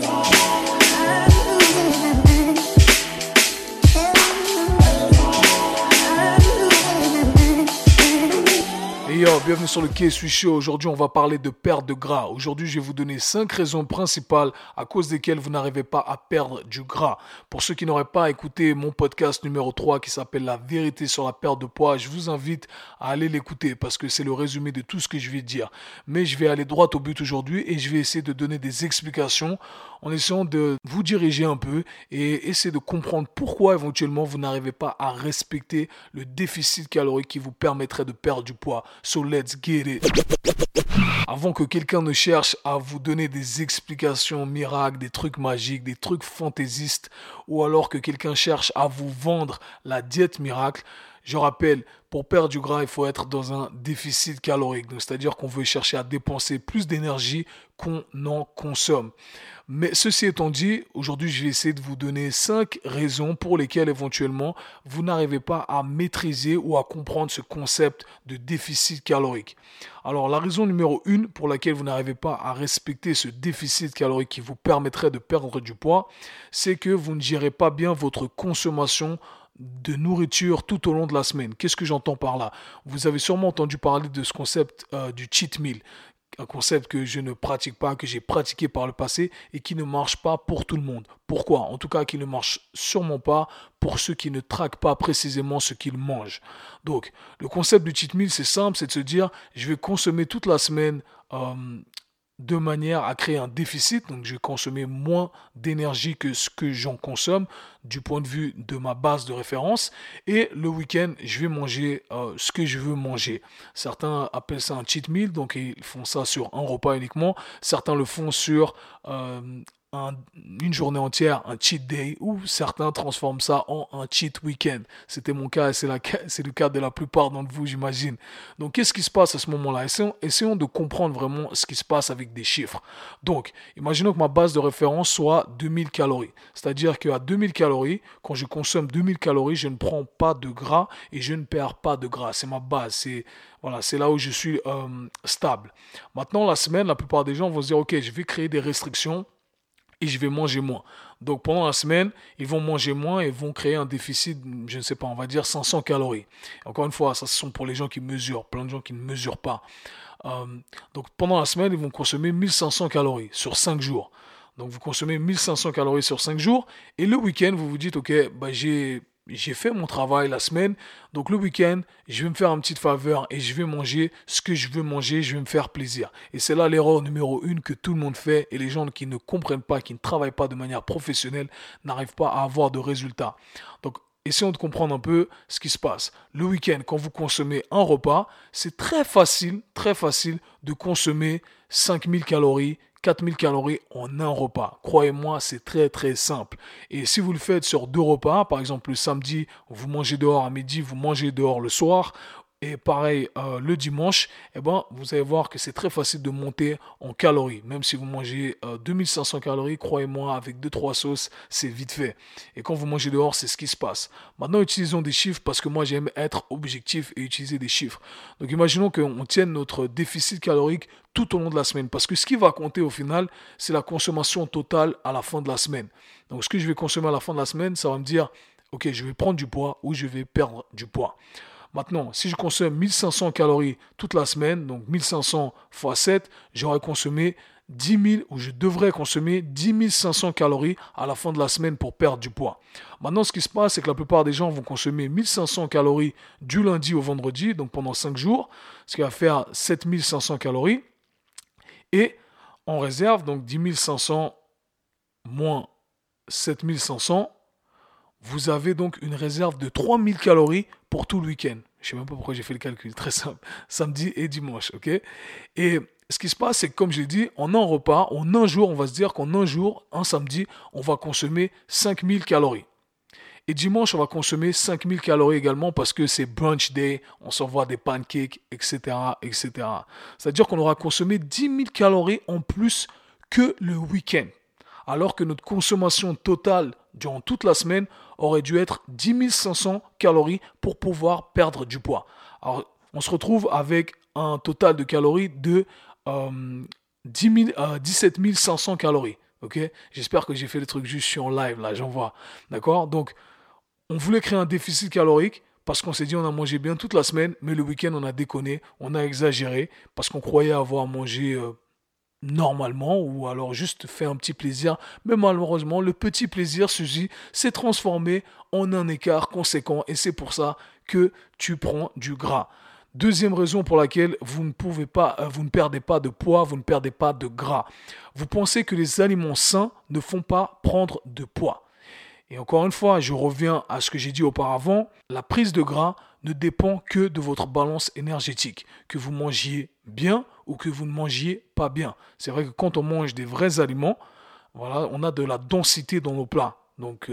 today. Bienvenue sur le Suis Show. Aujourd'hui, on va parler de perte de gras. Aujourd'hui, je vais vous donner 5 raisons principales à cause desquelles vous n'arrivez pas à perdre du gras. Pour ceux qui n'auraient pas écouté mon podcast numéro 3 qui s'appelle La vérité sur la perte de poids, je vous invite à aller l'écouter parce que c'est le résumé de tout ce que je vais dire. Mais je vais aller droit au but aujourd'hui et je vais essayer de donner des explications en essayant de vous diriger un peu et essayer de comprendre pourquoi éventuellement vous n'arrivez pas à respecter le déficit calorique qui vous permettrait de perdre du poids. So let's get it. Avant que quelqu'un ne cherche à vous donner des explications miracles, des trucs magiques, des trucs fantaisistes, ou alors que quelqu'un cherche à vous vendre la diète miracle, je rappelle, pour perdre du gras, il faut être dans un déficit calorique. c'est-à-dire qu'on veut chercher à dépenser plus d'énergie qu'on en consomme. Mais ceci étant dit, aujourd'hui, je vais essayer de vous donner cinq raisons pour lesquelles éventuellement vous n'arrivez pas à maîtriser ou à comprendre ce concept de déficit calorique. Alors, la raison numéro une pour laquelle vous n'arrivez pas à respecter ce déficit calorique qui vous permettrait de perdre du poids, c'est que vous ne gérez pas bien votre consommation de nourriture tout au long de la semaine. Qu'est-ce que j'entends par là? Vous avez sûrement entendu parler de ce concept euh, du cheat meal, un concept que je ne pratique pas, que j'ai pratiqué par le passé et qui ne marche pas pour tout le monde. Pourquoi? En tout cas, qui ne marche sûrement pas pour ceux qui ne traquent pas précisément ce qu'ils mangent. Donc, le concept du cheat meal, c'est simple, c'est de se dire, je vais consommer toute la semaine euh, de manière à créer un déficit. Donc, je vais consommer moins d'énergie que ce que j'en consomme du point de vue de ma base de référence. Et le week-end, je vais manger euh, ce que je veux manger. Certains appellent ça un cheat meal, donc ils font ça sur un repas uniquement. Certains le font sur euh, une journée entière, un cheat day, ou certains transforment ça en un cheat week-end. C'était mon cas et c'est, le cas de la plupart d'entre vous, j'imagine. Donc, qu'est-ce qui se passe à ce moment-là? Essayons, de comprendre vraiment ce qui se passe avec des chiffres. Donc, imaginons que ma base de référence soit 2000 calories. C'est-à-dire qu'à 2000 calories, quand je consomme 2000 calories, je ne prends pas de gras et je ne perds pas de gras. C'est ma base. C'est voilà, c'est là où je suis euh, stable. Maintenant, la semaine, la plupart des gens vont se dire, OK, je vais créer des restrictions et je vais manger moins. Donc pendant la semaine, ils vont manger moins et vont créer un déficit, je ne sais pas, on va dire 500 calories. Encore une fois, ça ce sont pour les gens qui mesurent, plein de gens qui ne mesurent pas. Euh, donc pendant la semaine, ils vont consommer 1500 calories sur 5 jours. Donc vous consommez 1500 calories sur 5 jours et le week-end, vous vous dites, ok, bah, j'ai j'ai fait mon travail la semaine, donc le week-end, je vais me faire une petite faveur et je vais manger ce que je veux manger, je vais me faire plaisir. Et c'est là l'erreur numéro une que tout le monde fait et les gens qui ne comprennent pas, qui ne travaillent pas de manière professionnelle, n'arrivent pas à avoir de résultats. Donc essayons de comprendre un peu ce qui se passe. Le week-end, quand vous consommez un repas, c'est très facile, très facile de consommer 5000 calories, 4000 calories en un repas. Croyez-moi, c'est très très simple. Et si vous le faites sur deux repas, par exemple le samedi, vous mangez dehors à midi, vous mangez dehors le soir, et pareil, euh, le dimanche, eh ben, vous allez voir que c'est très facile de monter en calories. Même si vous mangez 2500 euh, calories, croyez-moi, avec 2-3 sauces, c'est vite fait. Et quand vous mangez dehors, c'est ce qui se passe. Maintenant, utilisons des chiffres parce que moi, j'aime être objectif et utiliser des chiffres. Donc, imaginons qu'on tienne notre déficit calorique tout au long de la semaine. Parce que ce qui va compter au final, c'est la consommation totale à la fin de la semaine. Donc, ce que je vais consommer à la fin de la semaine, ça va me dire, OK, je vais prendre du poids ou je vais perdre du poids. Maintenant, si je consomme 1500 calories toute la semaine, donc 1500 x 7, j'aurais consommé 10 000 ou je devrais consommer 10 500 calories à la fin de la semaine pour perdre du poids. Maintenant, ce qui se passe, c'est que la plupart des gens vont consommer 1500 calories du lundi au vendredi, donc pendant 5 jours, ce qui va faire 7500 calories. Et en réserve, donc 10 500 moins 7500, vous avez donc une réserve de 3000 calories pour tout le week-end. Je sais même pas pourquoi j'ai fait le calcul, très simple. Samedi et dimanche, ok? Et ce qui se passe, c'est que comme j'ai dit, en un repas, en un jour, on va se dire qu'en un jour, un samedi, on va consommer 5000 calories. Et dimanche, on va consommer 5000 calories également parce que c'est brunch day, on s'envoie des pancakes, etc. etc. C'est-à-dire qu'on aura consommé 10 000 calories en plus que le week-end. Alors que notre consommation totale durant toute la semaine aurait dû être 10 500 calories pour pouvoir perdre du poids. Alors, on se retrouve avec un total de calories de 17 euh, 500 calories. J'espère que j'ai fait le truc juste, je suis en live là, j'en vois. D'accord? Donc, on voulait créer un déficit calorique parce qu'on s'est dit on a mangé bien toute la semaine, mais le week-end on a déconné, on a exagéré parce qu'on croyait avoir mangé euh, normalement ou alors juste fait un petit plaisir. Mais malheureusement, le petit plaisir, Suzy, s'est transformé en un écart conséquent et c'est pour ça que tu prends du gras. Deuxième raison pour laquelle vous ne pouvez pas, euh, vous ne perdez pas de poids, vous ne perdez pas de gras. Vous pensez que les aliments sains ne font pas prendre de poids. Et encore une fois, je reviens à ce que j'ai dit auparavant, la prise de gras ne dépend que de votre balance énergétique, que vous mangiez bien ou que vous ne mangiez pas bien. C'est vrai que quand on mange des vrais aliments, voilà, on a de la densité dans nos plats. Donc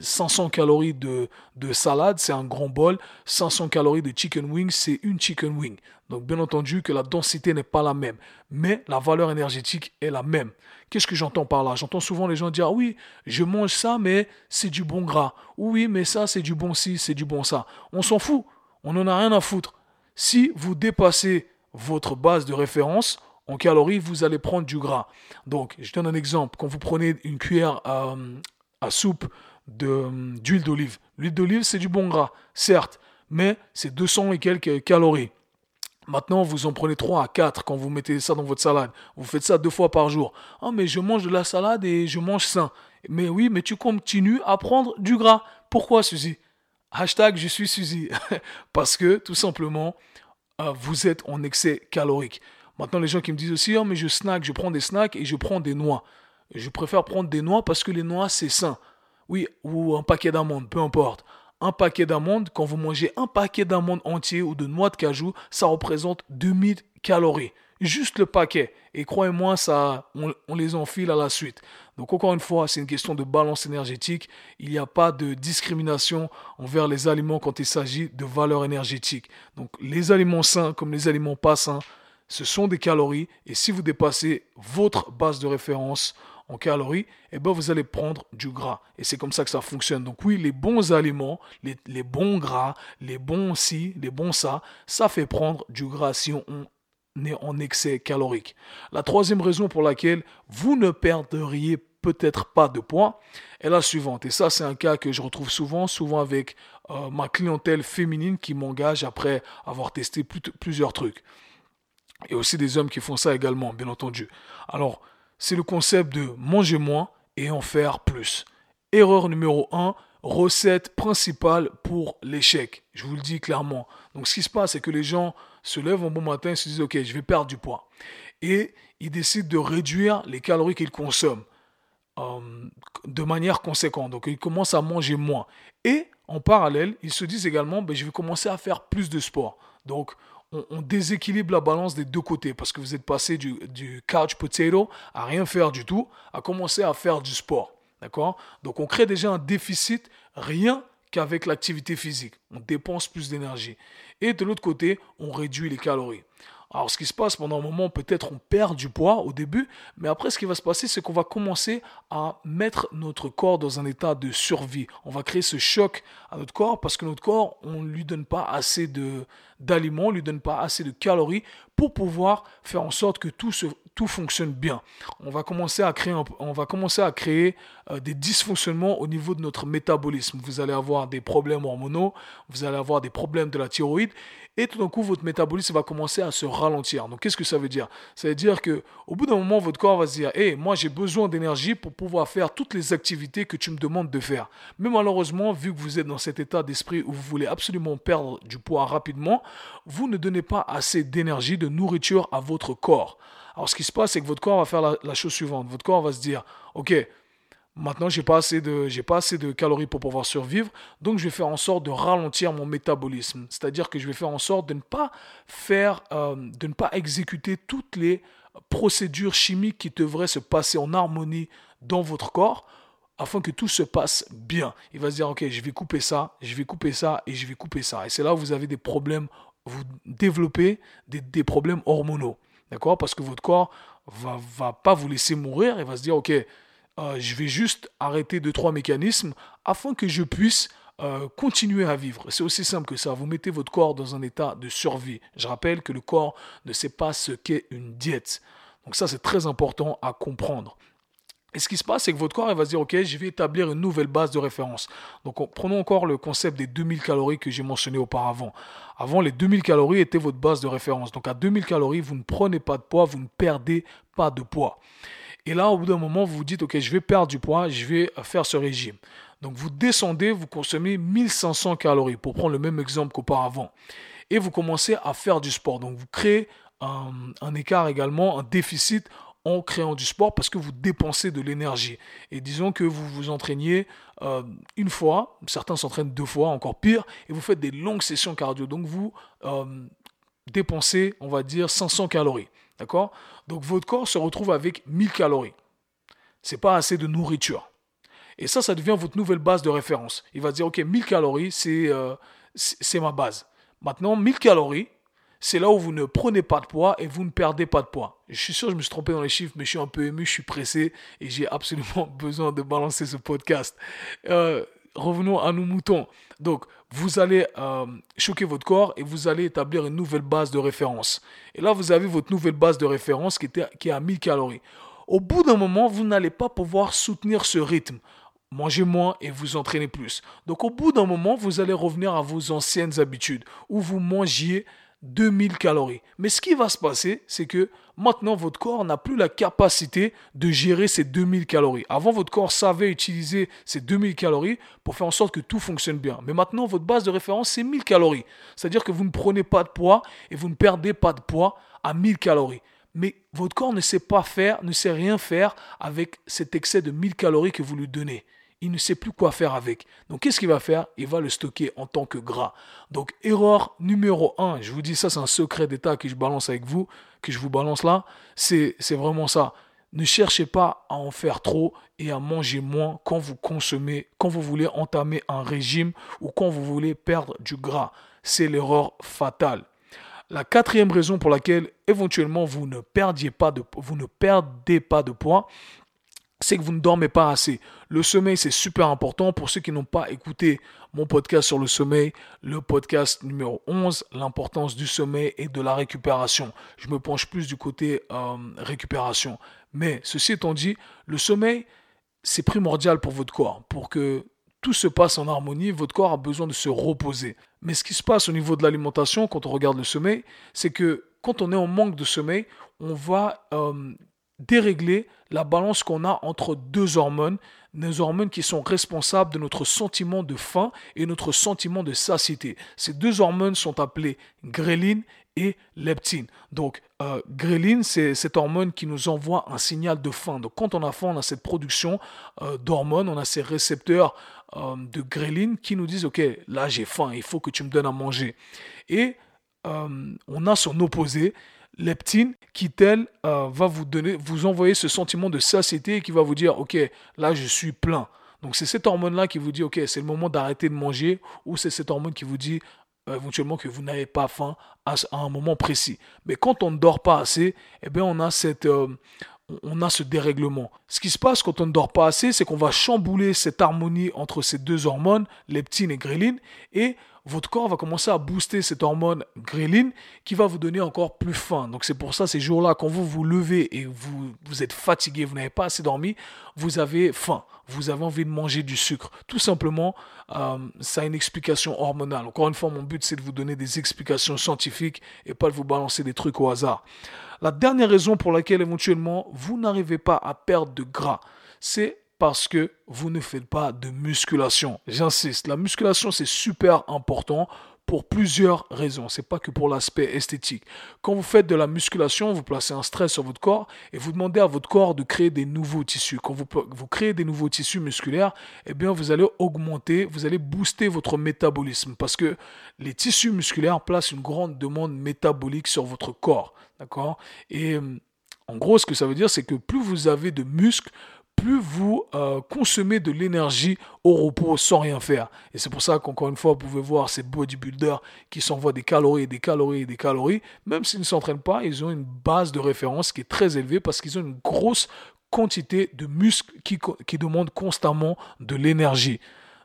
500 euh, calories de, de salade, c'est un grand bol. 500 calories de chicken wing, c'est une chicken wing. Donc bien entendu que la densité n'est pas la même, mais la valeur énergétique est la même. Qu'est-ce que j'entends par là? J'entends souvent les gens dire oui, je mange ça, mais c'est du bon gras. Oui, mais ça, c'est du bon ci, c'est du bon ça. On s'en fout. On n'en a rien à foutre. Si vous dépassez votre base de référence, en calories, vous allez prendre du gras. Donc, je donne un exemple. Quand vous prenez une cuillère euh, à soupe d'huile d'olive. L'huile d'olive, c'est du bon gras, certes, mais c'est 200 et quelques calories. Maintenant, vous en prenez 3 à 4 quand vous mettez ça dans votre salade. Vous faites ça deux fois par jour. Ah, mais je mange de la salade et je mange sain. Mais oui, mais tu continues à prendre du gras. Pourquoi, Suzy? Hashtag je suis Suzy. Parce que, tout simplement, euh, vous êtes en excès calorique. Maintenant, les gens qui me disent aussi, oh, mais je snack, je prends des snacks et je prends des noix. Je préfère prendre des noix parce que les noix, c'est sain. Oui, ou un paquet d'amandes, peu importe. Un paquet d'amandes, quand vous mangez un paquet d'amandes entier ou de noix de cajou, ça représente 2000 calories. Juste le paquet. Et croyez-moi, ça, on, les enfile à la suite. Donc encore une fois, c'est une question de balance énergétique. Il n'y a pas de discrimination envers les aliments quand il s'agit de valeur énergétique. Donc les aliments sains comme les aliments pas sains, ce sont des calories. Et si vous dépassez votre base de référence, en calories, eh ben vous allez prendre du gras. Et c'est comme ça que ça fonctionne. Donc oui, les bons aliments, les, bons gras, les bons ci, les bons ça, ça fait prendre du gras si on, est en excès calorique. La troisième raison pour laquelle vous ne perdriez peut-être pas de poids est la suivante. Et ça, c'est un cas que je retrouve souvent, souvent avec euh, ma clientèle féminine qui m'engage après avoir testé plusieurs trucs. Et aussi des hommes qui font ça également, bien entendu. Alors, c'est le concept de manger moins et en faire plus. Erreur numéro 1, recette principale pour l'échec. Je vous le dis clairement. Donc ce qui se passe, c'est que les gens se lèvent un bon matin et se disent, OK, je vais perdre du poids. Et ils décident de réduire les calories qu'ils consomment euh, de manière conséquente. Donc ils commencent à manger moins. Et en parallèle, ils se disent également, ben, je vais commencer à faire plus de sport. Donc on, déséquilibre la balance des deux côtés parce que vous êtes passé du, couch potato à rien faire du tout, à commencer à faire du sport. D'accord? Donc on crée déjà un déficit rien qu'avec l'activité physique. On dépense plus d'énergie. Et de l'autre côté, on réduit les calories. Alors ce qui se passe pendant un moment, peut-être on perd du poids au début, mais après ce qui va se passer, c'est qu'on va commencer à mettre notre corps dans un état de survie. On va créer ce choc à notre corps parce que notre corps, on ne lui donne pas assez de d'aliments, lui donne pas assez de calories pour pouvoir faire en sorte que tout se, tout fonctionne bien. On va commencer à créer, on va commencer à créer euh, des dysfonctionnements au niveau de notre métabolisme. Vous allez avoir des problèmes hormonaux, vous allez avoir des problèmes de la thyroïde et tout d'un coup votre métabolisme va commencer à se ralentir. Donc qu'est-ce que ça veut dire? Ça veut dire que au bout d'un moment votre corps va se dire "Hé, moi j'ai besoin d'énergie pour pouvoir faire toutes les activités que tu me demandes de faire." Mais malheureusement, vu que vous êtes dans cet état d'esprit où vous voulez absolument perdre du poids rapidement, vous ne donnez pas assez d'énergie, de nourriture à votre corps. Alors ce qui se passe, c'est que votre corps va faire la, chose suivante. Votre corps va se dire "OK, Maintenant, j'ai pas assez de, pas assez de calories pour pouvoir survivre, donc je vais faire en sorte de ralentir mon métabolisme. C'est-à-dire que je vais faire en sorte de ne pas faire, euh, de ne pas exécuter toutes les procédures chimiques qui devraient se passer en harmonie dans votre corps afin que tout se passe bien. Il va se dire, ok, je vais couper ça, je vais couper ça et je vais couper ça. Et c'est là où vous avez des problèmes, vous développez des, problèmes hormonaux. D'accord? Parce que votre corps va, va pas vous laisser mourir, il va se dire, ok, euh, je vais juste arrêter deux, trois mécanismes afin que je puisse euh, continuer à vivre. C'est aussi simple que ça. Vous mettez votre corps dans un état de survie. Je rappelle que le corps ne sait pas ce qu'est une diète. Donc ça, c'est très important à comprendre. Et ce qui se passe, c'est que votre corps il va se dire, OK, je vais établir une nouvelle base de référence. Donc, prenons encore le concept des 2000 calories que j'ai mentionné auparavant. Avant, les 2000 calories étaient votre base de référence. Donc, à 2000 calories, vous ne prenez pas de poids, vous ne perdez pas de poids. Et là, au bout d'un moment, vous vous dites, OK, je vais perdre du poids, je vais faire ce régime. Donc, vous descendez, vous consommez 1500 calories, pour prendre le même exemple qu'auparavant. Et vous commencez à faire du sport. Donc, vous créez un, un écart également, un déficit en créant du sport parce que vous dépensez de l'énergie. Et disons que vous vous entraîniez euh, une fois, certains s'entraînent deux fois, encore pire, et vous faites des longues sessions cardio. Donc vous euh, dépensez, on va dire, 500 calories. D'accord? Donc votre corps se retrouve avec 1000 calories. C'est pas assez de nourriture. Et ça, ça devient votre nouvelle base de référence. Il va dire, OK, 1000 calories, c'est euh, c'est ma base. Maintenant, 1000 calories, c'est là où vous ne prenez pas de poids et vous ne perdez pas de poids. Je suis sûr, je me suis trompé dans les chiffres, mais je suis un peu ému, je suis pressé et j'ai absolument besoin de balancer ce podcast. Euh, revenons à nos moutons. Donc, vous allez euh, choquer votre corps et vous allez établir une nouvelle base de référence. Et là, vous avez votre nouvelle base de référence qui, qui est à 1000 calories. Au bout d'un moment, vous n'allez pas pouvoir soutenir ce rythme mangez moins et vous entraînez plus. Donc au bout d'un moment, vous allez revenir à vos anciennes habitudes où vous mangiez 2000 calories. Mais ce qui va se passer, c'est que maintenant votre corps n'a plus la capacité de gérer ces 2000 calories. Avant, votre corps savait utiliser ces 2000 calories pour faire en sorte que tout fonctionne bien. Mais maintenant, votre base de référence, c'est 1000 calories. C'est-à-dire que vous ne prenez pas de poids et vous ne perdez pas de poids à 1000 calories. Mais votre corps ne sait pas faire, ne sait rien faire avec cet excès de 1000 calories que vous lui donnez il ne sait plus quoi faire avec. Donc qu'est-ce qu'il va faire? Il va le stocker en tant que gras. Donc erreur numéro 1, je vous dis ça c'est un secret d'état que je balance avec vous, que je vous balance là, c'est vraiment ça. Ne cherchez pas à en faire trop et à manger moins quand vous consommez, quand vous voulez entamer un régime ou quand vous voulez perdre du gras. C'est l'erreur fatale. La quatrième raison pour laquelle éventuellement vous ne perdiez pas de, vous ne perdez pas de poids, c'est que vous ne dormez pas assez. Le sommeil, c'est super important. Pour ceux qui n'ont pas écouté mon podcast sur le sommeil, le podcast numéro 11, l'importance du sommeil et de la récupération. Je me penche plus du côté euh, récupération. Mais ceci étant dit, le sommeil, c'est primordial pour votre corps. Pour que tout se passe en harmonie, votre corps a besoin de se reposer. Mais ce qui se passe au niveau de l'alimentation, quand on regarde le sommeil, c'est que quand on est en manque de sommeil, on va euh, dérégler la balance qu'on a entre deux hormones, nos hormones qui sont responsables de notre sentiment de faim et notre sentiment de satiété. Ces deux hormones sont appelées gréline et leptine. Donc, euh, gréline, c'est cette hormone qui nous envoie un signal de faim. Donc, quand on a faim, on a cette production euh, d'hormones, on a ces récepteurs euh, de gréline qui nous disent, OK, là j'ai faim, il faut que tu me donnes à manger. Et on a son opposé leptine qui, tel, euh, va vous donner, vous envoyer ce sentiment de satiété qui va vous dire, OK, là, je suis plein. Donc, c'est cette hormone-là qui vous dit, OK, c'est le moment d'arrêter de manger, ou c'est cette hormone qui vous dit euh, éventuellement que vous n'avez pas faim à, un moment précis. Mais quand on ne dort pas assez, eh bien, on a cette... Euh, on a ce dérèglement. Ce qui se passe quand on ne dort pas assez, c'est qu'on va chambouler cette harmonie entre ces deux hormones, leptine et gréline, et votre corps va commencer à booster cette hormone gréline qui va vous donner encore plus faim. Donc c'est pour ça, ces jours-là, quand vous vous levez et vous, vous êtes fatigué, vous n'avez pas assez dormi, vous avez faim. Vous avez envie de manger du sucre. Tout simplement, euh, ça a une explication hormonale. Encore une fois, mon but, c'est de vous donner des explications scientifiques et pas de vous balancer des trucs au hasard. La dernière raison pour laquelle éventuellement vous n'arrivez pas à perdre de gras, c'est parce que vous ne faites pas de musculation. J'insiste, la musculation c'est super important pour plusieurs raisons. C'est pas que pour l'aspect esthétique. Quand vous faites de la musculation, vous placez un stress sur votre corps et vous demandez à votre corps de créer des nouveaux tissus. Quand vous, vous créez des nouveaux tissus musculaires, eh bien vous allez augmenter, vous allez booster votre métabolisme parce que les tissus musculaires placent une grande demande métabolique sur votre corps. D'accord? Et euh, en gros, ce que ça veut dire, c'est que plus vous avez de muscles, plus vous euh, consommez de l'énergie au repos sans rien faire. Et c'est pour ça qu'encore une fois, vous pouvez voir ces bodybuilders qui s'envoient des calories, des calories et des calories. Même s'ils ne s'entraînent pas, ils ont une base de référence qui est très élevée parce qu'ils ont une grosse quantité de muscles qui, qui demandent constamment de l'énergie.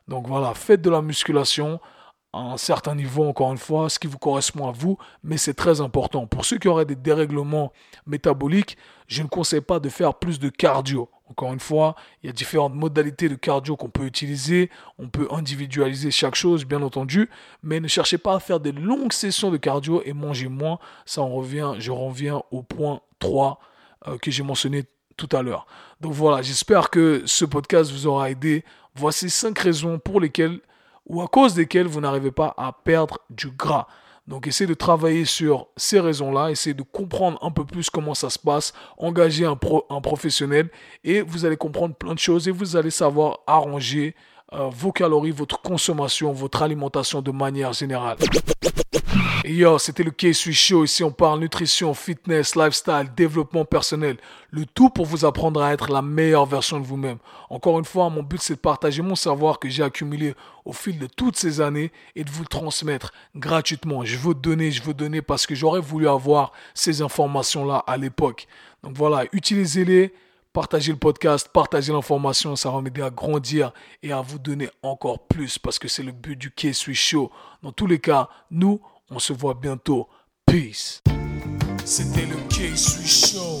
Donc voilà, faites de la musculation à un certain niveau, encore une fois, ce qui vous correspond à vous, mais c'est très important. Pour ceux qui auraient des dérèglements métaboliques, je ne conseille pas de faire plus de cardio. Encore une fois, il y a différentes modalités de cardio qu'on peut utiliser. On peut individualiser chaque chose, bien entendu. Mais ne cherchez pas à faire des longues sessions de cardio et mangez moins. Ça en revient, je reviens au point 3 euh, que j'ai mentionné tout à l'heure. Donc voilà, j'espère que ce podcast vous aura aidé. Voici 5 raisons pour lesquelles ou à cause desquelles vous n'arrivez pas à perdre du gras. Donc essayez de travailler sur ces raisons-là, essayez de comprendre un peu plus comment ça se passe, engagez un, un professionnel et vous allez comprendre plein de choses et vous allez savoir arranger euh, vos calories, votre consommation, votre alimentation de manière générale. Et yo, c'était le K-Sui Show. Ici, on parle nutrition, fitness, lifestyle, développement personnel. Le tout pour vous apprendre à être la meilleure version de vous-même. Encore une fois, mon but, c'est de partager mon savoir que j'ai accumulé au fil de toutes ces années et de vous le transmettre gratuitement. Je veux donner, je veux donner parce que j'aurais voulu avoir ces informations-là à l'époque. Donc voilà, utilisez-les. Partagez le podcast, partagez l'information, ça va m'aider à grandir et à vous donner encore plus parce que c'est le but du K-Sui Show. Dans tous les cas, nous, on se voit bientôt. Peace. C'était le K-Sui Show.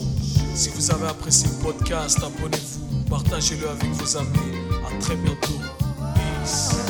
Si vous avez apprécié le podcast, abonnez-vous, partagez-le avec vos amis. À très bientôt. Peace.